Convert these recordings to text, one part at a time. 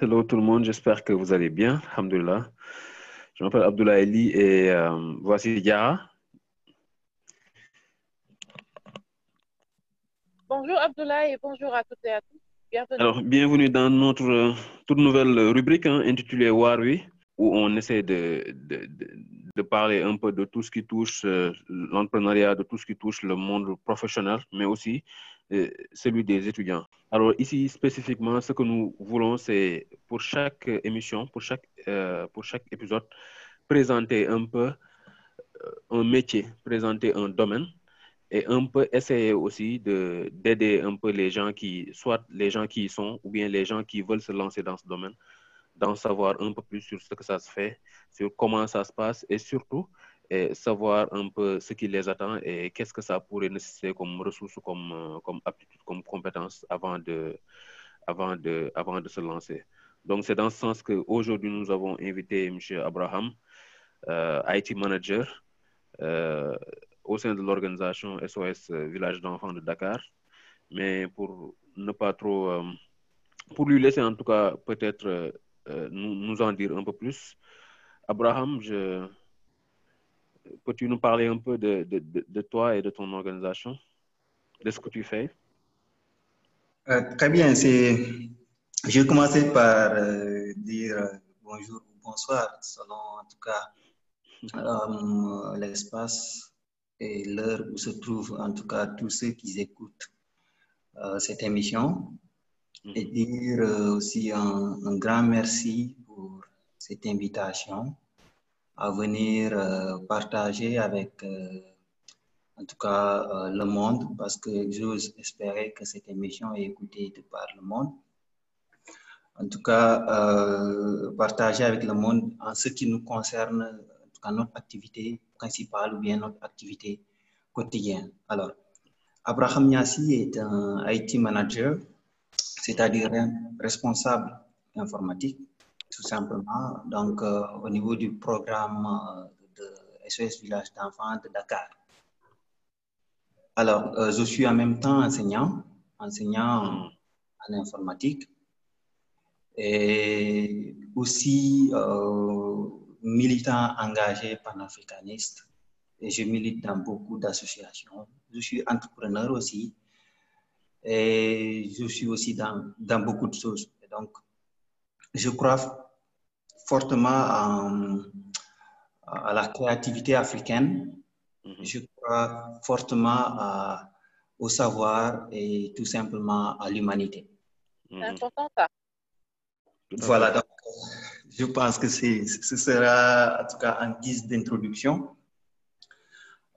Hello tout le monde, j'espère que vous allez bien. Alhamdulillah. Je m'appelle Abdullah Eli et euh, voici Yara. Bonjour Abdullah et bonjour à toutes et à tous. Bienvenue. Alors, bienvenue dans notre euh, toute nouvelle rubrique hein, intitulée Warwi, où on essaie de, de, de, de parler un peu de tout ce qui touche euh, l'entrepreneuriat, de tout ce qui touche le monde professionnel, mais aussi euh, celui des étudiants. Alors ici, spécifiquement, ce que nous voulons, c'est pour chaque émission, pour chaque, euh, pour chaque épisode, présenter un peu un métier, présenter un domaine et un peu essayer aussi de d'aider un peu les gens qui, soit les gens qui y sont ou bien les gens qui veulent se lancer dans ce domaine, d'en savoir un peu plus sur ce que ça se fait, sur comment ça se passe et surtout et savoir un peu ce qui les attend et qu'est-ce que ça pourrait nécessiter comme ressources, comme, euh, comme aptitude, comme compétences avant de, avant de, avant de se lancer. Donc, c'est dans ce sens qu'aujourd'hui, nous avons invité M. Abraham, euh, IT manager euh, au sein de l'organisation SOS Village d'enfants de Dakar. Mais pour ne pas trop, pour lui laisser en tout cas peut-être euh, nous, en dire un peu plus, Abraham, peux-tu nous parler un peu de, toi et de ton organisation, de ce que tu fais? Euh, Très bien. Je vais commencer par euh, dire bonjour ou bonsoir, selon en tout cas euh, l'espace et l'heure où se trouvent en tout cas tous ceux qui écoutent euh, cette émission. Mm -hmm. Et dire aussi un, grand merci pour cette invitation à venir euh, partager avec, euh, en tout cas, euh, le monde, parce que j'ose espérer que cette émission est écoutée de par le monde. En tout cas, partager avec le monde en ce qui nous concerne, en tout cas, notre activité principale ou bien notre activité quotidienne. Alors, Abraham Niassi est un IT manager, c'est-à-dire responsable informatique tout simplement, donc euh, au niveau du programme euh, de SOS Village d'enfants de Dakar. Alors, euh, je suis en même temps enseignant, enseignant en informatique et aussi militant engagé panafricaniste et je milite dans beaucoup d'associations. Je suis entrepreneur aussi et je suis aussi dans, dans beaucoup de choses. Et donc, je crois fortement en, à la créativité africaine. Mm -hmm. Je crois fortement à, au savoir et tout simplement à l'humanité. C'est important ça. Voilà, donc je pense que ce sera en tout cas en guise d'introduction.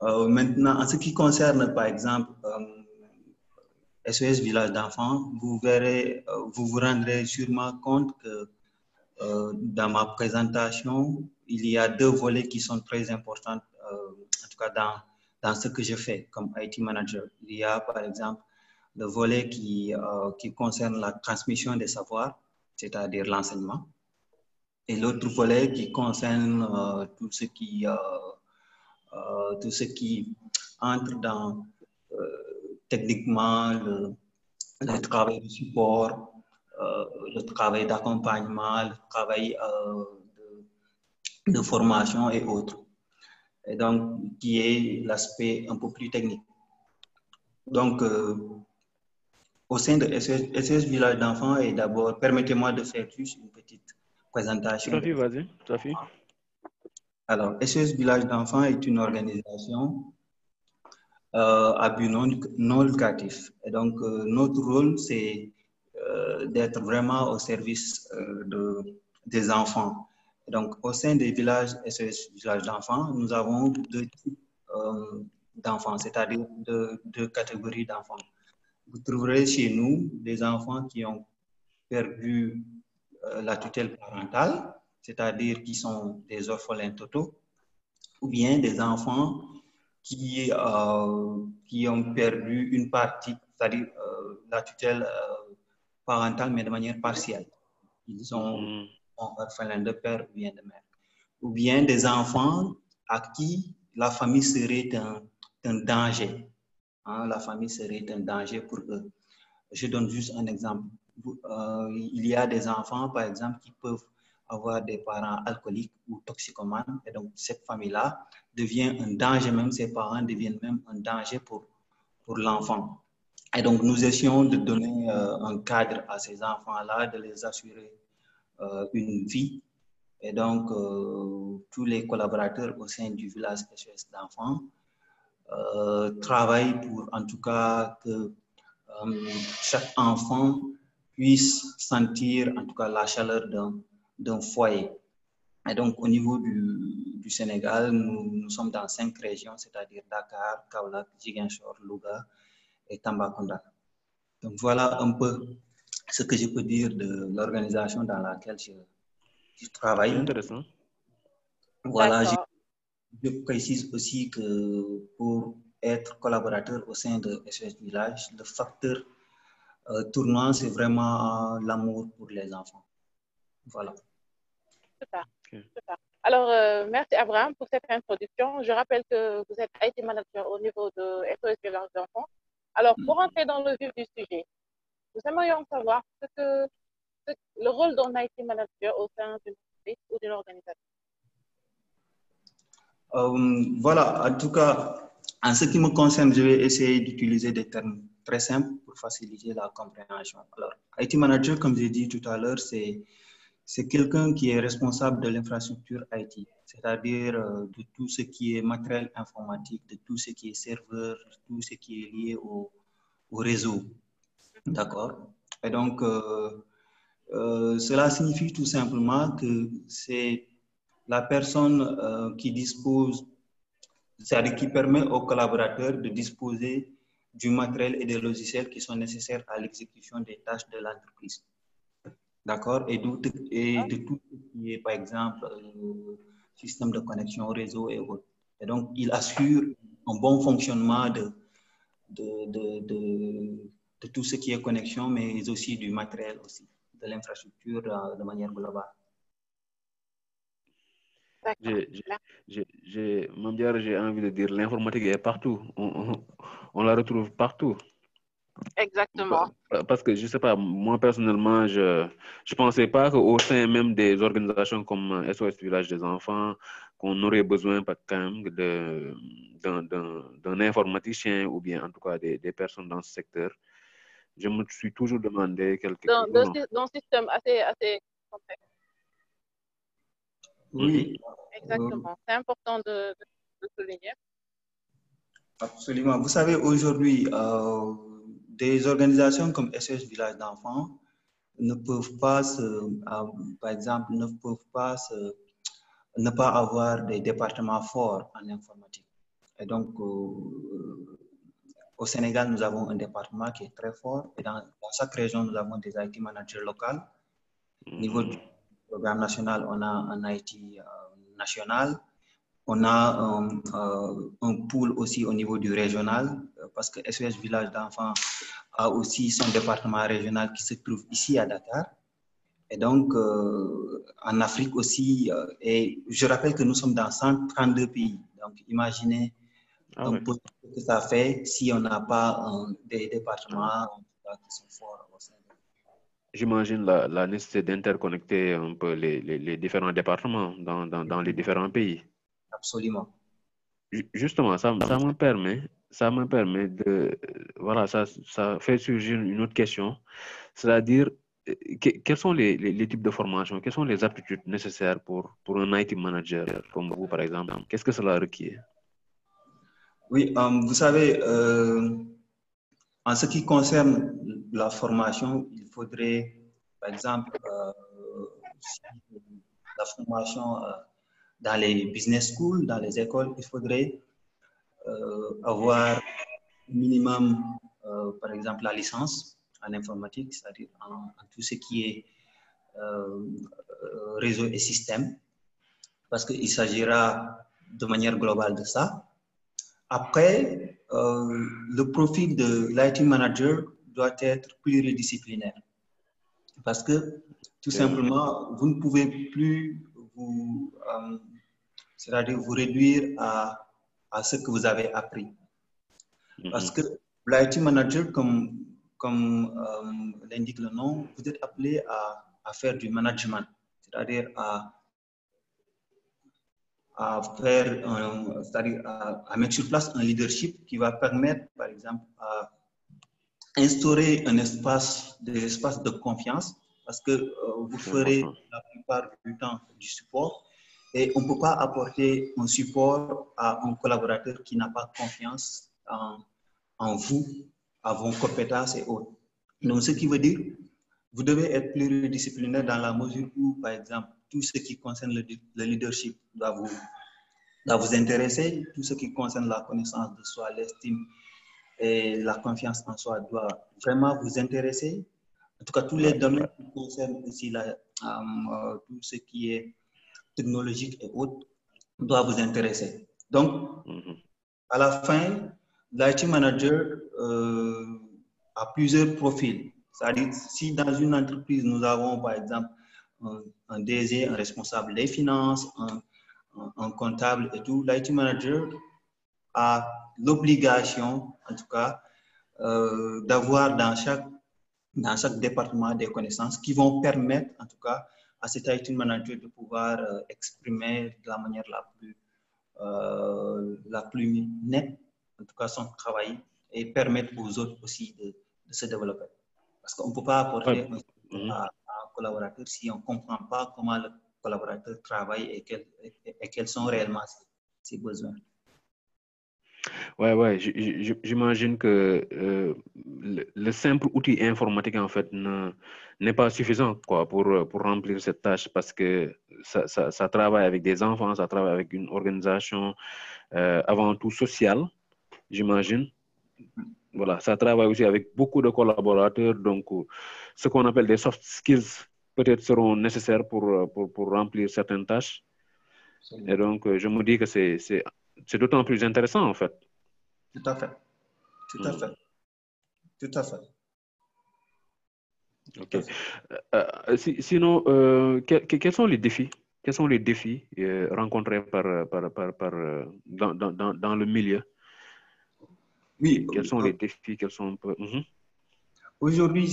Euh, maintenant, en ce qui concerne par exemple euh, SOS Village d'enfants, vous verrez, euh, vous vous rendrez sûrement compte que euh, dans ma présentation, il y a deux volets qui sont très importants, euh, en tout cas dans, dans ce que je fais comme IT manager. Il y a par exemple le volet qui, qui concerne la transmission des savoirs, c'est-à-dire l'enseignement, et l'autre volet qui concerne tout ce qui, tout ce qui entre dans techniquement le, le travail de support, euh, le travail d'accompagnement, le travail euh, de, de, formation et autres. Et donc, qui est l'aspect un peu plus technique. Donc, euh, au sein de SOS Village d'enfants, et d'abord, permettez-moi de faire juste une petite présentation. Tout à fait, vas-y, tout à fait. Alors, SOS Village d'enfants est une organisation à but non, non. Et donc, notre rôle, c'est d'être vraiment au service euh, de, des enfants. Donc, au sein des villages SOS villages d'enfants, nous avons deux types euh, d'enfants, c'est-à-dire deux, catégories d'enfants. Vous trouverez chez nous des enfants qui ont perdu euh, la tutelle parentale, c'est-à-dire qui sont des orphelins totaux, ou bien des enfants qui, qui ont perdu une partie, c'est-à-dire la tutelle parentale, mais de manière partielle. Ils mmh. orphelins de père ou bien de mère. Ou bien des enfants à qui la famille serait un, un danger. Hein, la famille serait un danger pour eux. Je donne juste un exemple. il y a des enfants, par exemple, qui peuvent avoir des parents alcooliques ou toxicomanes. Et donc, cette famille-là devient un danger, même ses parents deviennent même un danger pour, pour l'enfant. Et donc, nous essayons de donner un cadre à ces enfants-là, de les assurer une vie. Et donc, tous les collaborateurs au sein du village SOS d'enfants euh, travaillent pour en tout cas que chaque enfant puisse sentir en tout cas la chaleur d'un foyer. Et donc, au niveau du, du Sénégal, nous, nous, sommes dans cinq régions, c'est-à-dire Dakar, Kaolack, Ziguinchor, Louga et Tambacounda. Donc, voilà un peu ce que je peux dire de l'organisation dans laquelle je, je travaille. Intéressant. Voilà, je, je, précise aussi que pour être collaborateur au sein de SOS Village, le facteur euh, tournant, c'est vraiment l'amour pour les enfants. Voilà. Super. Okay. Super. Alors, euh, merci Abraham pour cette introduction. Je rappelle que vous êtes IT manager au niveau de SOS Village d'enfants. Alors, pour entrer dans le vif du sujet, nous aimerions savoir ce que, ce, le rôle d'un IT manager au sein d'une entreprise ou d'une organisation. Euh, voilà, en tout cas, en ce qui me concerne, je vais essayer d'utiliser des termes très simples pour faciliter la compréhension. Alors, IT manager, comme j'ai dit tout à l'heure, c'est c'est quelqu'un qui est responsable de l'infrastructure IT, c'est-à-dire euh, de tout ce qui est matériel informatique, de tout ce qui est serveur, tout ce qui est lié au, au réseau. D'accord? Et donc, euh, euh, cela signifie tout simplement que c'est la personne qui dispose, c'est-à-dire qui permet aux collaborateurs de disposer du matériel et des logiciels qui sont nécessaires à l'exécution des tâches de l'entreprise. D'accord? Et, et, de tout ce qui est, par exemple, le système de connexion au réseau et autres. Et donc, il assure un bon fonctionnement de, de, de, de, de tout ce qui est connexion, mais aussi du matériel aussi, de l'infrastructure de manière globale. J'ai envie de dire l'informatique est partout. On, on, on, la retrouve partout. Exactement. Parce que je sais pas, moi personnellement, je je pensais pas qu'au sein même des organisations comme SOS Village des enfants, qu'on aurait besoin quand même de d'un informaticien ou bien en tout cas des, des, personnes dans ce secteur. Je me suis toujours demandé quelque dans, dans, dans un système assez, assez complexe. Oui. Exactement. C'est important de, de, de, souligner. Absolument. Vous savez, aujourd'hui, euh, des organisations comme SOS Village d'enfants ne peuvent pas, se, euh, par exemple, ne peuvent pas se, ne pas avoir des départements forts en informatique. Et donc, euh, au Sénégal, nous avons un département qui est très fort. Et dans, dans chaque région, nous avons des IT managers locaux. Au niveau du programme national, on a un IT euh, national. On a un, euh, un, pool aussi au niveau du régional, parce que SOS Village d'enfants a aussi son département régional qui se trouve ici à Dakar. Et donc, euh, en Afrique aussi, euh, et je rappelle que nous sommes dans 132 pays. Donc, imaginez ah un ouais. peu ce que ça fait si on n'a pas euh, des départements qui sont forts au sein J'imagine la, la, nécessité d'interconnecter un peu les, les, les, différents départements dans, dans, dans, les différents pays. Absolument. Justement, ça, ça me permet, ça me permet de, voilà, ça, ça fait surgir une autre question, c'est-à-dire que, quels sont les, les, les, types de formation, quelles sont les aptitudes nécessaires pour, pour un IT manager comme vous, par exemple? Qu'est-ce que cela requiert? Oui, um, vous savez, euh, en ce qui concerne la formation, il faudrait, par exemple, euh, la formation euh, dans les business schools, dans les écoles, il faudrait avoir minimum, par exemple, la licence en informatique, c'est-à-dire en, en, tout ce qui est euh, réseau et système, parce qu'il s'agira de manière globale de ça. Après, euh, le profil de l'IT manager doit être pluridisciplinaire, parce que tout simplement, vous ne pouvez plus vous, euh, c'est-à-dire vous réduire à, à ce que vous avez appris. Parce que l'IT manager, comme comme l'indique le nom, vous êtes appelé à, à faire du management, c'est-à-dire à, à faire, c'est-à-dire à, à, mettre sur place un leadership qui va permettre, par exemple, à instaurer un espace, des espaces de confiance, parce que euh, vous ferez la plupart du temps du support et on ne peut pas apporter un support à un collaborateur qui n'a pas confiance en, en vous, à vos compétences et autres. Donc, ce qui veut dire, vous devez être pluridisciplinaire dans la mesure où, par exemple, tout ce qui concerne le, le leadership doit vous, doit vous intéresser, tout ce qui concerne la connaissance de soi, l'estime et la confiance en soi doit vraiment vous intéresser. En tout cas, tous les domaines qui concernent ici la, euh, tout ce qui est technologique et autres doit vous intéresser. Donc, à la fin, l'IT manager euh, a plusieurs profils. C'est-à-dire, si dans une entreprise, nous avons par exemple un, un DG, un responsable des finances, un, un, un comptable et tout, l'IT manager a l'obligation, en tout cas, euh, d'avoir dans chaque, dans chaque département des connaissances qui vont permettre, en tout cas, à cet IT manager de pouvoir euh, exprimer de la manière la plus, euh, la plus nette, en tout cas, son travail et permettre aux autres aussi de, de se développer. Parce qu'on ne peut pas apporter ouais. à, à, un collaborateur si on ne comprend pas comment le collaborateur travaille et, quel, et, et quels sont réellement ses, ses besoins. Ouais, ouais, j'imagine que euh, le, le, simple outil informatique, en fait, n'est pas suffisant quoi, pour, pour remplir cette tâche parce que ça, ça, ça, travaille avec des enfants, ça travaille avec une organisation euh, avant tout sociale, j'imagine. Voilà, ça travaille aussi avec beaucoup de collaborateurs, donc ce qu'on appelle des soft skills peut-être seront nécessaires pour, pour, pour remplir certaines tâches. Et donc, je me dis que c'est d'autant plus intéressant, en fait. Tout à fait. Tout à fait. Tout à fait. OK. Euh, si, sinon, euh, que, quels sont les défis? Quels sont les défis euh, rencontrés par, par, par, par dans, dans, dans, le milieu? Oui. Quels sont les défis? Quels sont... Mm -hmm. Aujourd'hui,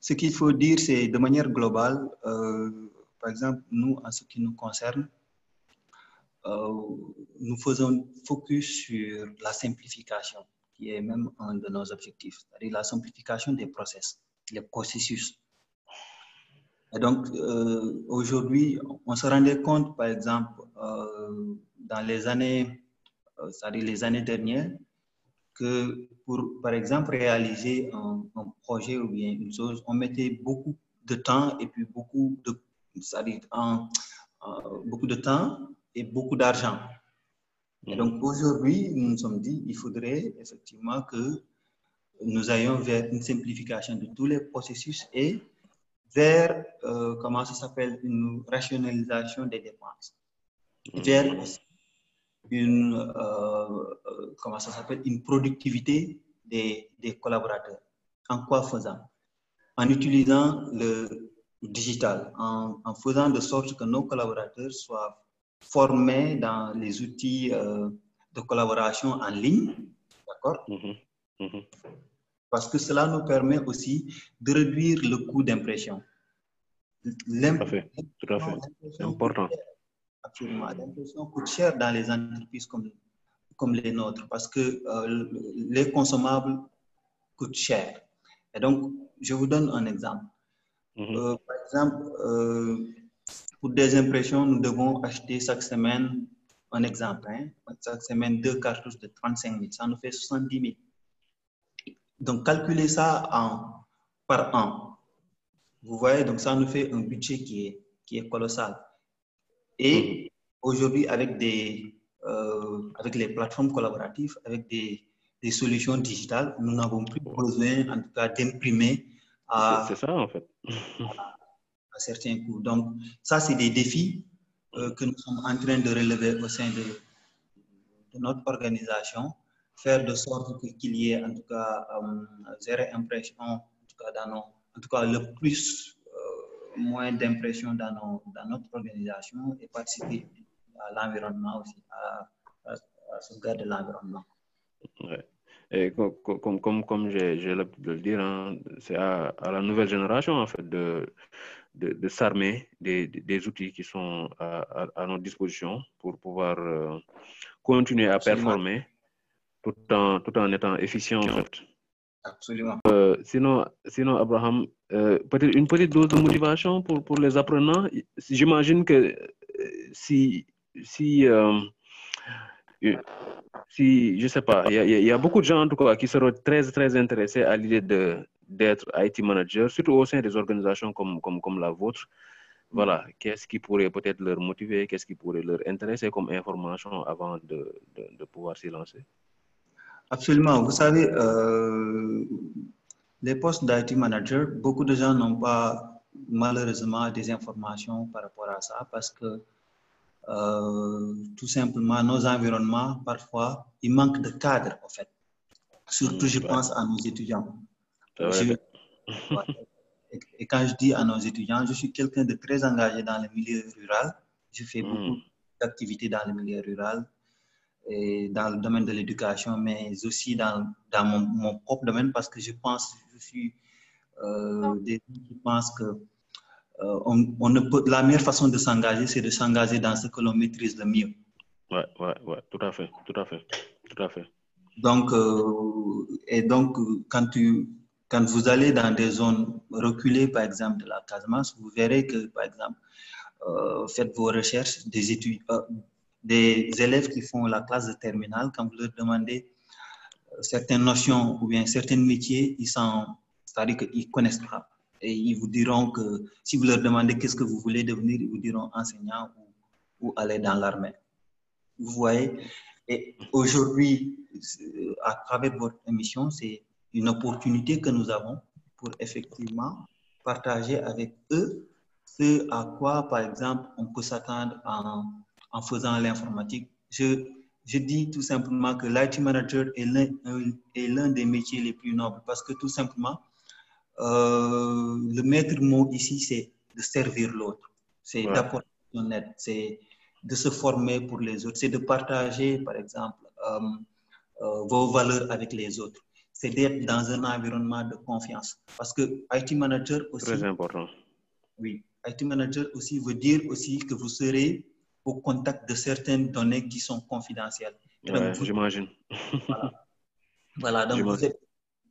ce qu'il faut dire, c'est de manière globale, par exemple, nous, en ce qui nous concerne, euh, nous faisons focus sur la simplification, qui est même un de nos objectifs, c'est-à-dire la simplification des process, les processus. Et donc, euh, aujourd'hui, on se rendait compte, par exemple, euh, dans les années, c'est-à-dire les années dernières, que pour, par exemple, réaliser un, un, projet ou bien une chose, on mettait beaucoup de temps et puis beaucoup de, c'est-à-dire beaucoup de temps et beaucoup d'argent. Et donc aujourd'hui, nous nous sommes dit, il faudrait effectivement que nous ayons vers une simplification de tous les processus et vers, euh, comment ça s'appelle, une rationalisation des dépenses. Vers une, euh, comment ça s'appelle, une productivité des, des collaborateurs. En quoi faisant? En utilisant le digital, en, en faisant de sorte que nos collaborateurs soient formés dans les outils euh, de collaboration en ligne, d'accord? Mm -hmm. mm -hmm. Parce que cela nous permet aussi de réduire le coût d'impression. Tout à fait, tout à fait. C'est important. Absolument. L'impression coûte cher dans les entreprises comme, comme les nôtres parce que euh, les consommables coûtent cher. Et donc, je vous donne un exemple. Mm -hmm. euh, par exemple, pour des impressions, nous devons acheter chaque semaine, un exemple, hein, chaque semaine deux cartouches de 35 000, ça nous fait 70 000. Donc, calculer ça en, par an. Vous voyez, donc ça nous fait un budget qui est, qui est colossal. Et aujourd'hui, avec, des, euh, avec les plateformes collaboratives, avec des, des solutions digitales, nous n'avons plus besoin, en tout cas, d'imprimer. C'est ça, en fait. À certains coûts. Donc, ça, c'est des défis euh, que nous sommes en train de relever au sein de, notre organisation. Faire de sorte qu'il y ait, en tout cas, um, zéro impression, en tout cas, dans nos, en tout cas, le plus, euh, moins d'impression dans, nos, dans notre organisation et participer à l'environnement aussi, à, à, à sauvegarde de l'environnement. Et comme, comme, comme, j'ai l'habitude de le dire, hein, c'est à, la nouvelle génération en fait de, de, s'armer des, des, outils qui sont à, à, notre disposition pour pouvoir euh, continuer à performer tout en, tout en étant efficient en fait. Absolument. Euh, sinon, sinon, Abraham, euh, peut-être une petite dose de motivation pour, pour les apprenants. J'imagine que si, si, si, je sais pas, il y, a beaucoup de gens en tout cas qui seront très, très intéressés à l'idée de d'être IT manager, surtout au sein des organisations comme, comme, comme la vôtre. Voilà, qu'est-ce qui pourrait peut-être leur motiver, qu'est-ce qui pourrait leur intéresser comme information avant de, de, pouvoir s'y lancer? Absolument. Vous savez, euh, les postes d'IT manager, beaucoup de gens n'ont pas malheureusement des informations par rapport à ça parce que euh, tout simplement nos environnements, parfois, il manque de cadre en fait. Surtout, je pense à nos étudiants. et, quand je dis à nos étudiants, je suis quelqu'un de très engagé dans le milieu rural. Je fais beaucoup d'activités dans le milieu rural et dans le domaine de l'éducation, mais aussi dans, dans mon, mon, propre domaine parce que je pense, je suis euh, des gens qui pensent que euh, on, on, ne peut, la meilleure façon de s'engager, c'est de s'engager dans ce que l'on maîtrise le mieux. Ouais, ouais, ouais, tout à fait, tout à fait, tout à fait. Donc, euh, et donc, quand, tu, quand vous allez dans des zones reculées, par exemple, de la Casamance, vous verrez que, par exemple, euh, faites vos recherches, des études, des élèves qui font la classe de terminale, quand vous leur demandez certaines notions ou bien certains métiers, ils qu'ils connaissent pas. Et ils vous diront que si vous leur demandez qu'est-ce que vous voulez devenir, ils vous diront enseignant ou, aller dans l'armée. Vous voyez? Et aujourd'hui, euh, à travers votre émission, c'est une opportunité que nous avons pour effectivement partager avec eux ce à quoi, par exemple, on peut s'attendre en faisant l'informatique. Je, je dis tout simplement que l'IT manager est l'un des métiers les plus nobles parce que tout simplement, euh, le maître mot ici, c'est de servir l'autre, c'est d'apporter son aide, c'est de se former pour les autres, c'est de partager, par exemple, euh, euh, vos valeurs avec les autres. C'est d'être dans un environnement de confiance. Parce que IT manager aussi. Très important. Oui, IT manager aussi veut dire aussi que vous serez au contact de certaines données qui sont confidentielles. J'imagine. Voilà. donc vous êtes,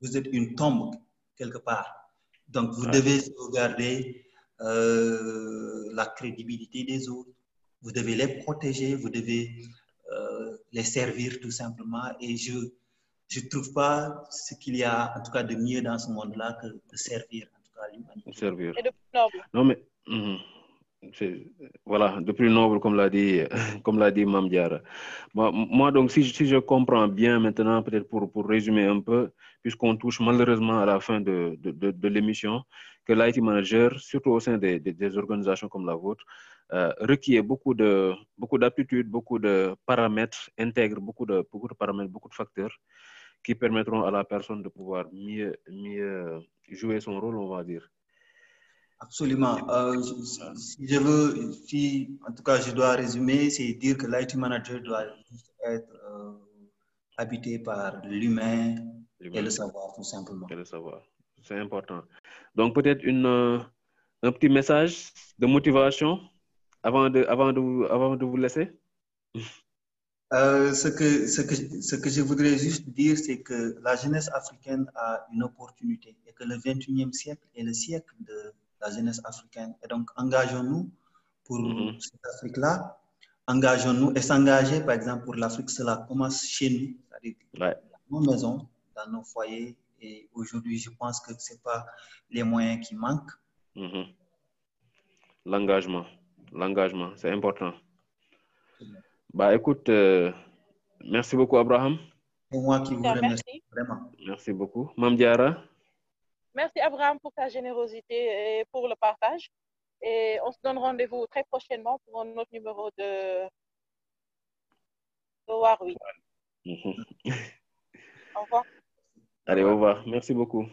vous êtes, une tombe quelque part. Donc vous devez regarder euh, la crédibilité des autres, vous devez les protéger, vous devez euh, les servir tout simplement. Et je ne trouve pas ce qu'il y a en tout cas de mieux dans ce monde-là que de servir en tout cas l'humanité. Servir. Non mais. Mhm voilà, de plus noble, comme l'a dit, comme l'a dit Mamdiara. Moi, donc, si, je comprends bien maintenant, peut-être pour, pour résumer un peu, puisqu'on touche malheureusement à la fin de, de, de, l'émission, que l'IT manager, surtout au sein des, des, des organisations comme la vôtre, euh, requiert beaucoup de beaucoup d'aptitudes, beaucoup de paramètres, intègre beaucoup de beaucoup de paramètres, beaucoup de facteurs qui permettront à la personne de pouvoir mieux mieux jouer son rôle, on va dire. Absolument. Euh, si je veux, si, en tout cas, je dois résumer, c'est dire que l'IT manager doit être euh, habité par l'humain et le savoir, tout simplement. Et le savoir. C'est important. Donc, peut-être une, euh, un petit message de motivation avant de, avant de, avant de vous laisser? Euh, ce, que, ce, que, ce que je voudrais juste dire, c'est que la jeunesse africaine a une opportunité et que le 21e siècle est le siècle de la jeunesse africaine. Et donc, engageons-nous pour mm-hmm. cette Afrique-là. Engageons-nous et s'engager, par exemple, pour l'Afrique, cela commence chez nous, c'est-à-dire dans nos maisons, dans nos foyers. Et aujourd'hui, je pense que ce n'est pas les moyens qui manquent. Mm-hmm. L'engagement, l'engagement, c'est important. Bah, écoute, euh, merci beaucoup, Abraham. C'est moi qui vous remercie, vraiment. Merci beaucoup. Mamdiara. Merci Abraham pour ta générosité et pour le partage. Et on se donne rendez-vous très prochainement pour un autre numéro de, au revoir. Allez, au revoir. Merci beaucoup.